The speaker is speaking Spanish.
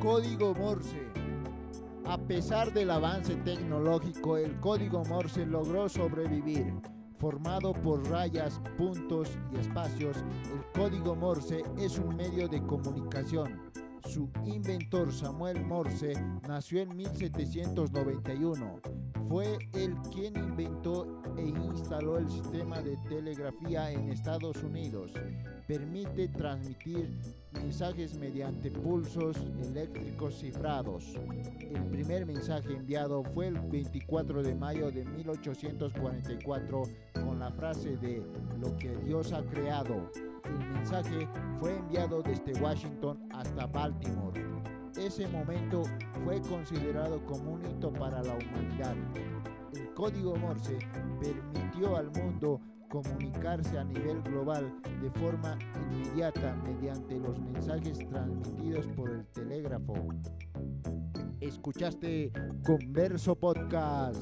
Código Morse. A pesar del avance tecnológico, el código Morse logró sobrevivir. Formado por rayas, puntos y espacios, el código Morse es un medio de comunicación. Su inventor Samuel Morse nació en 1791. Fue él quien el sistema de telegrafía en Estados Unidos. Permite transmitir mensajes mediante pulsos eléctricos cifrados. El primer mensaje enviado fue el 24 de mayo de 1844 con la frase de lo que Dios ha creado. El mensaje fue enviado desde Washington hasta Baltimore. Ese momento fue considerado como un hito para la humanidad. El código Morse al mundo comunicarse a nivel global de forma inmediata mediante los mensajes transmitidos por el telégrafo. Escuchaste Converso Podcast.